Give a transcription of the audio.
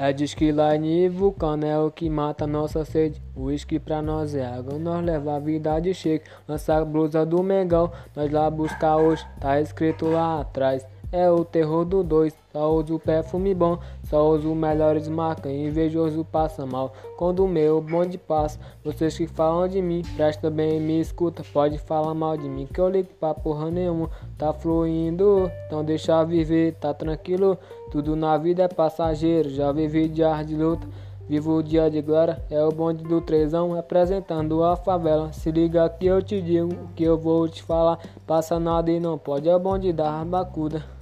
É diz que line e vulcano é o que mata nossa sede. Uísque pra nós é água, nós leva a vida de shake. Lança a blusa do Mengão, nós lá buscar hoje, tá escrito lá atrás. É o terror do dois, só uso perfume bom, só uso melhores marcas, invejoso passa mal. Quando o meu bonde passa, vocês que falam de mim, presta bem me escuta, pode falar mal de mim, que eu ligo pra porra nenhuma, tá fluindo, então deixa viver, tá tranquilo, tudo na vida é passageiro, já vivi de ar de luta. Vivo o dia de glória, é o bonde do trezão representando a favela. Se liga que eu te digo, que eu vou te falar. Passa nada e não pode, é o bonde da barbacuda.